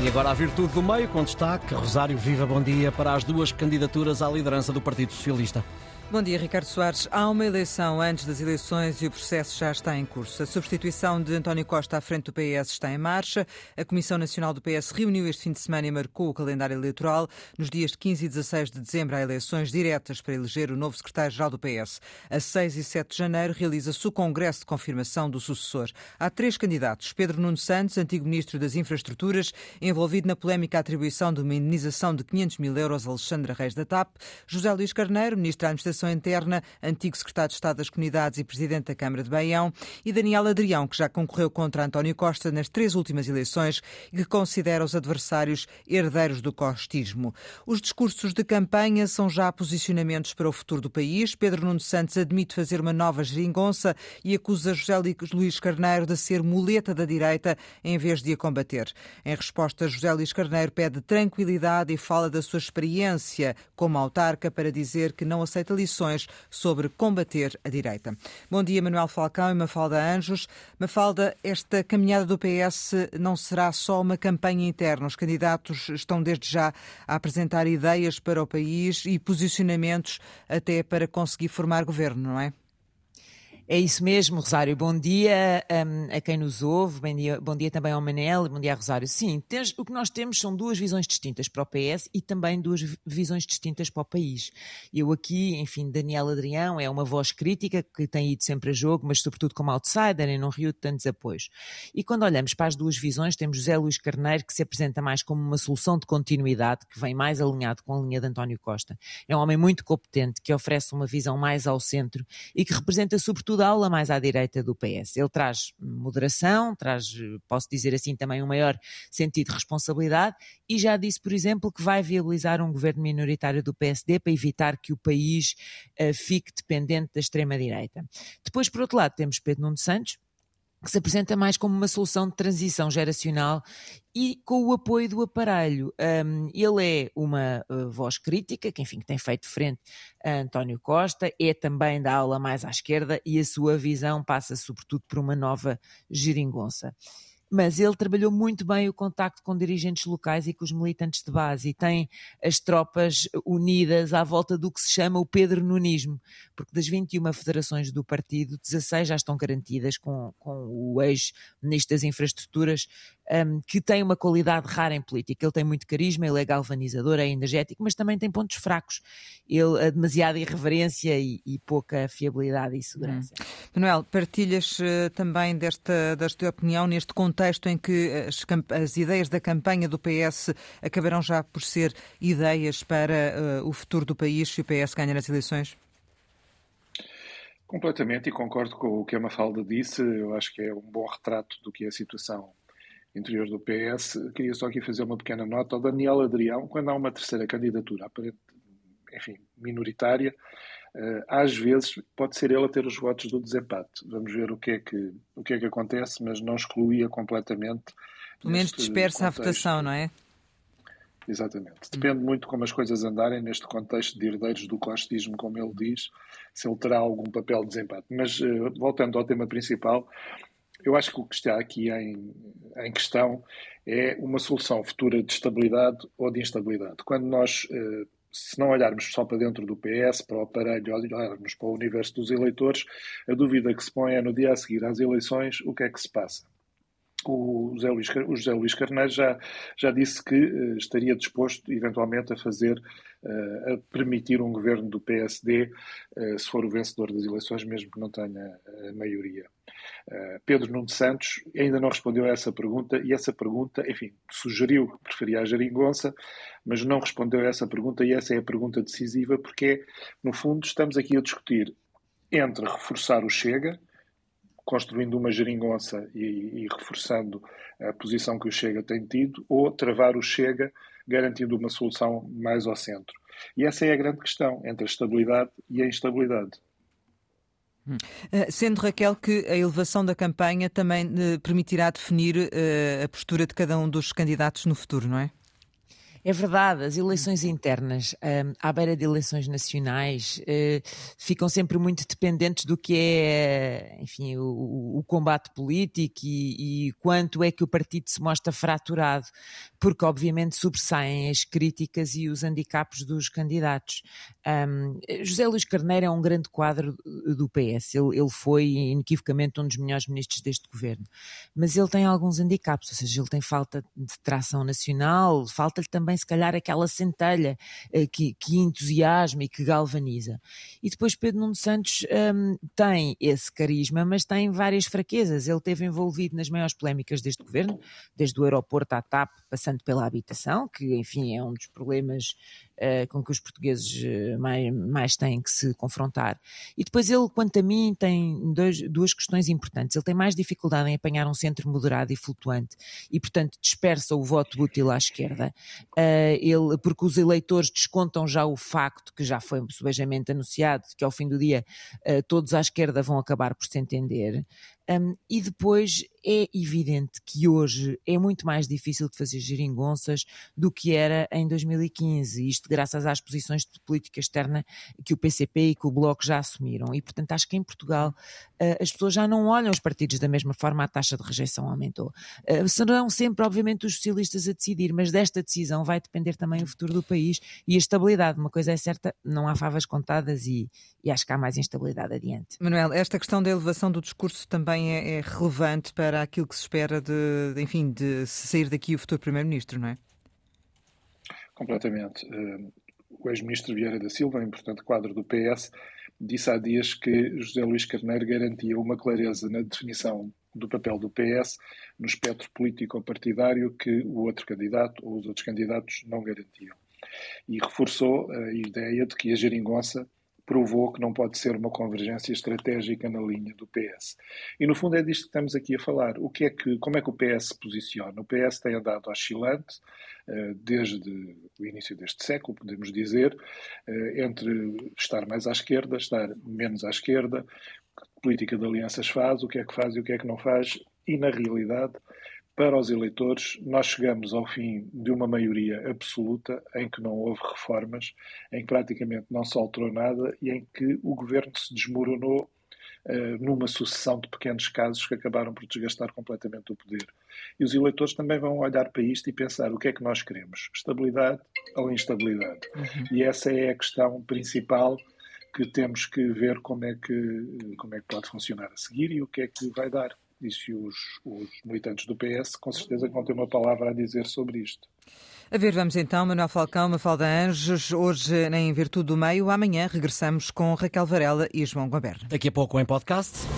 E agora a virtude do meio, com destaque, Rosário Viva, bom dia, para as duas candidaturas à liderança do Partido Socialista. Bom dia, Ricardo Soares. Há uma eleição antes das eleições e o processo já está em curso. A substituição de António Costa à frente do PS está em marcha. A Comissão Nacional do PS reuniu este fim de semana e marcou o calendário eleitoral. Nos dias 15 e 16 de dezembro há eleições diretas para eleger o novo secretário-geral do PS. A 6 e 7 de janeiro realiza-se o congresso de confirmação do sucessor. Há três candidatos. Pedro Nuno Santos, antigo ministro das Infraestruturas, envolvido na polémica atribuição de uma indenização de 500 mil euros a Alexandra Reis da TAP. José Luís Carneiro, ministro da Administração Administração Interna, antigo secretário de Estado das Comunidades e presidente da Câmara de Baião, e Daniel Adrião, que já concorreu contra António Costa nas três últimas eleições e que considera os adversários herdeiros do costismo. Os discursos de campanha são já posicionamentos para o futuro do país. Pedro Nuno Santos admite fazer uma nova geringonça e acusa José Luís Carneiro de ser muleta da direita em vez de a combater. Em resposta, José Luís Carneiro pede tranquilidade e fala da sua experiência como autarca para dizer que não aceita lições sobre combater a direita. Bom dia, Manuel Falcão e Mafalda Anjos. Mafalda, esta caminhada do PS não será só uma campanha interna. Os candidatos estão desde já a apresentar ideias para o país e posicionamentos até para conseguir formar governo, não é? É isso mesmo, Rosário. Bom dia um, a quem nos ouve, bom dia, bom dia também ao Manel, bom dia, Rosário. Sim, tens, o que nós temos são duas visões distintas para o PS e também duas visões distintas para o país. Eu aqui, enfim, Daniel Adrião é uma voz crítica que tem ido sempre a jogo, mas sobretudo como outsider e não riu de tantos apoios. E quando olhamos para as duas visões, temos José Luís Carneiro, que se apresenta mais como uma solução de continuidade, que vem mais alinhado com a linha de António Costa. É um homem muito competente, que oferece uma visão mais ao centro e que representa sobretudo da aula mais à direita do PS. Ele traz moderação, traz, posso dizer assim, também um maior sentido de responsabilidade e já disse, por exemplo, que vai viabilizar um governo minoritário do PSD para evitar que o país uh, fique dependente da extrema-direita. Depois, por outro lado, temos Pedro Nuno Santos, que se apresenta mais como uma solução de transição geracional e com o apoio do aparelho. Um, ele é uma uh, voz crítica, que enfim que tem feito frente a António Costa, é também da aula mais à esquerda e a sua visão passa sobretudo por uma nova geringonça mas ele trabalhou muito bem o contacto com dirigentes locais e com os militantes de base e tem as tropas unidas à volta do que se chama o Pedro Nunismo, porque das 21 federações do partido, 16 já estão garantidas com, com o ex-ministro das Infraestruturas, um, que tem uma qualidade rara em política. Ele tem muito carisma, ele é galvanizador, é energético, mas também tem pontos fracos. Ele, a demasiada irreverência e, e pouca fiabilidade e segurança. Hum. Manuel, partilhas uh, também desta, desta opinião neste contexto em que as, as, ideias da campanha do PS acabarão já por ser ideias para uh, o futuro do país se o PS ganhar as eleições? Completamente, e concordo com o que a Mafalda disse. Eu acho que é um bom retrato do que é a situação interior do PS. Queria só aqui fazer uma pequena nota ao Daniel Adrião, quando há uma terceira candidatura, aparente, enfim, minoritária, eh, às vezes pode ser ele a ter os votos do desempate. Vamos ver o que é que, o que, é que acontece, mas não excluía completamente. Pelo menos dispersa contexto. a votação, não é? Exatamente. Depende muito como as coisas andarem neste contexto de herdeiros do costismo, como ele diz, se ele terá algum papel de desempate. Mas, eh, voltando ao tema principal, eu acho que o que está aqui em, em questão é uma solução futura de estabilidade ou de instabilidade. Quando nós, eh, se não olharmos só para dentro do PS, para o aparelho, olharmos para o universo dos eleitores, a dúvida que se põe é no dia a seguir às eleições o que é que se passa. O José Luís, o José Luís Carneiro já, já disse que uh, estaria disposto, eventualmente, a fazer, uh, a permitir um governo do PSD, eh, se for o vencedor das eleições, mesmo que não tenha a maioria. Pedro Nuno Santos ainda não respondeu a essa pergunta e essa pergunta, enfim, sugeriu que preferia a geringonça, mas não respondeu a essa pergunta e essa é a pergunta decisiva porque, no fundo, estamos aqui a discutir entre reforçar o Chega, construindo uma geringonça e, e, reforçando a posição que o Chega tem tido, ou travar o Chega, garantindo uma solução mais ao centro. E essa é a grande questão entre a estabilidade e a instabilidade. Hum. Eh, sendo, Raquel, que a elevação da campanha também eh, permitirá definir eh, a postura de cada um dos candidatos no futuro, não é? É verdade, as eleições internas, um, à beira de eleições nacionais, uh, ficam sempre muito dependentes do que é, enfim, o, o combate político e, e, quanto é que o partido se mostra fraturado, porque obviamente sobressaem as críticas e os handicaps dos candidatos. Um, José Luís Carneiro é um grande quadro do PS, ele, ele foi inequivocamente um dos melhores ministros deste governo, mas ele tem alguns handicaps, ou seja, ele tem falta de tração nacional, falta-lhe também se calhar aquela centelha uh, que, que entusiasma e que galvaniza. E depois Pedro Nuno Santos um, tem esse carisma, mas tem várias fraquezas. Ele teve envolvido nas maiores polémicas deste governo, desde o aeroporto à TAP, passando pela habitação, que enfim é um dos problemas com que os portugueses eh, mais, mais têm que se confrontar. E depois ele, quanto a mim, tem dois, duas questões importantes. Ele tem mais dificuldade em apanhar um centro moderado e flutuante e, portanto, dispersa o voto útil à esquerda, uh, ele, porque os eleitores descontam já o facto, que já foi subejamente anunciado, que ao fim do dia todos à esquerda vão acabar por se entender. Um, e depois é evidente que hoje é muito mais difícil de fazer geringonças do que era em 2015, isto graças às posições de política externa que o PCP e que o Bloco já assumiram. E, portanto, acho que em Portugal uh, as pessoas já não olham os partidos da mesma forma, a taxa de rejeição aumentou. Uh, serão sempre, obviamente, os socialistas a decidir, mas desta decisão vai depender também o futuro do país e a estabilidade. Uma coisa é certa, não há favas contadas e, e acho que há mais instabilidade adiante. Manuel, esta questão da elevação do discurso também é, é, relevante para aquilo que se espera de, de enfim, de sair daqui o futuro Primeiro-Ministro, não é? Completamente. Uh, o ex-ministro Vieira da Silva, importante quadro do PS, disse há dias que José Luís Carneiro garantia uma clareza na definição do papel do PS no espectro político-partidário que o outro candidato ou os outros candidatos não garantiam. E reforçou a ideia de que a geringonça provou que não pode ser uma convergência estratégica na linha do PS. E no fundo é disto que estamos aqui a falar. O que é que, como é que o PS se posiciona? O PS tem andado oscilante eh, desde o início deste século, podemos dizer, eh, entre estar mais à esquerda, estar menos à esquerda, que política de alianças faz, o que é que faz e o que é que não faz, e na realidade para os eleitores, nós chegamos ao fim de uma maioria absoluta em que não houve reformas, em que praticamente não se alterou nada e em que o governo se desmoronou uh, numa sucessão de pequenos casos que acabaram por desgastar completamente o poder. E os eleitores também vão olhar para isto e pensar o que é que nós queremos: estabilidade ou instabilidade? Uhum. E essa é a questão principal que temos que ver como é que, como é que pode funcionar a seguir e o que é que vai dar disse os, os militantes do PS, com certeza que vão ter uma palavra a dizer sobre isto. A ver, vamos então, Manuel Falcão, Mafalda Anjos, hoje em Virtude do Meio, amanhã regressamos com Raquel Varela e João Goberno. Daqui a pouco em podcast.